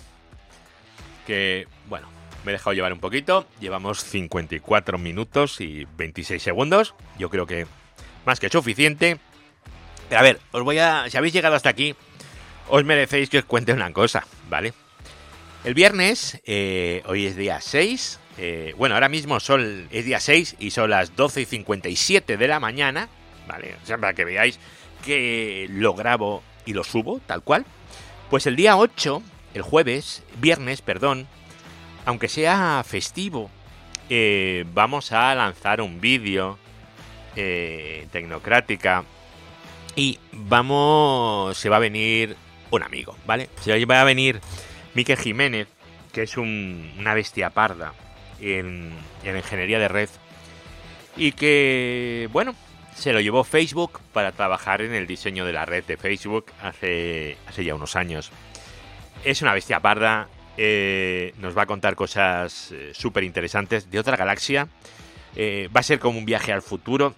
[SPEAKER 1] Que, bueno, me he dejado llevar un poquito. Llevamos 54 minutos y 26 segundos. Yo creo que más que suficiente Pero a ver, os voy a. Si habéis llegado hasta aquí, os merecéis que os cuente una cosa, ¿vale? El viernes, eh, hoy es día 6. eh, bueno, ahora mismo son, es día 6 y son las 12 y 57 de la mañana, ¿vale? O sea, para que veáis que lo grabo y lo subo, tal cual. Pues el día 8, el jueves, viernes, perdón, aunque sea festivo, eh, vamos a lanzar un vídeo tecnocrática y vamos, se va a venir un amigo, ¿vale? Se va a venir Miquel Jiménez, que es un- una bestia parda en, en ingeniería de red y que, bueno, se lo llevó Facebook para trabajar en el diseño de la red de Facebook hace, hace ya unos años. Es una bestia parda, eh, nos va a contar cosas súper interesantes de otra galaxia. Eh, va a ser como un viaje al futuro.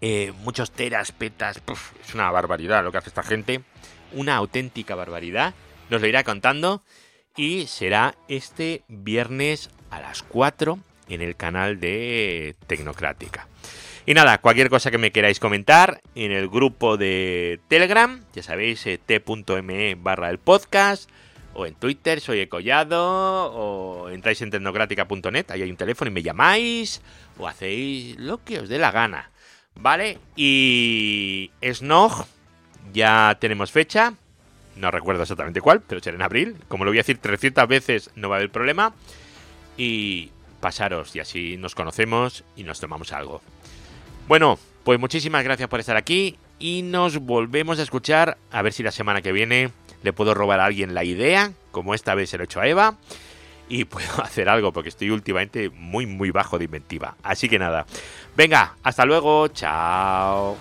[SPEAKER 1] Eh, muchos teras, petas, puf, es una barbaridad lo que hace esta gente. Una auténtica barbaridad. Nos lo irá contando y será este viernes a las 4 en el canal de Tecnocrática. Y nada, cualquier cosa que me queráis comentar en el grupo de Telegram, ya sabéis, eh, t.me barra el podcast, o en Twitter, soy Ecollado, o entráis en tecnocrática.net, ahí hay un teléfono y me llamáis, o hacéis lo que os dé la gana, ¿vale? Y Snog, ya tenemos fecha, no recuerdo exactamente cuál, pero será en abril, como lo voy a decir 300 veces, no va a haber problema, y pasaros, y así nos conocemos y nos tomamos algo. Bueno, pues muchísimas gracias por estar aquí y nos volvemos a escuchar a ver si la semana que viene le puedo robar a alguien la idea, como esta vez se lo he hecho a Eva, y puedo *laughs* hacer algo porque estoy últimamente muy muy bajo de inventiva. Así que nada, venga, hasta luego, chao.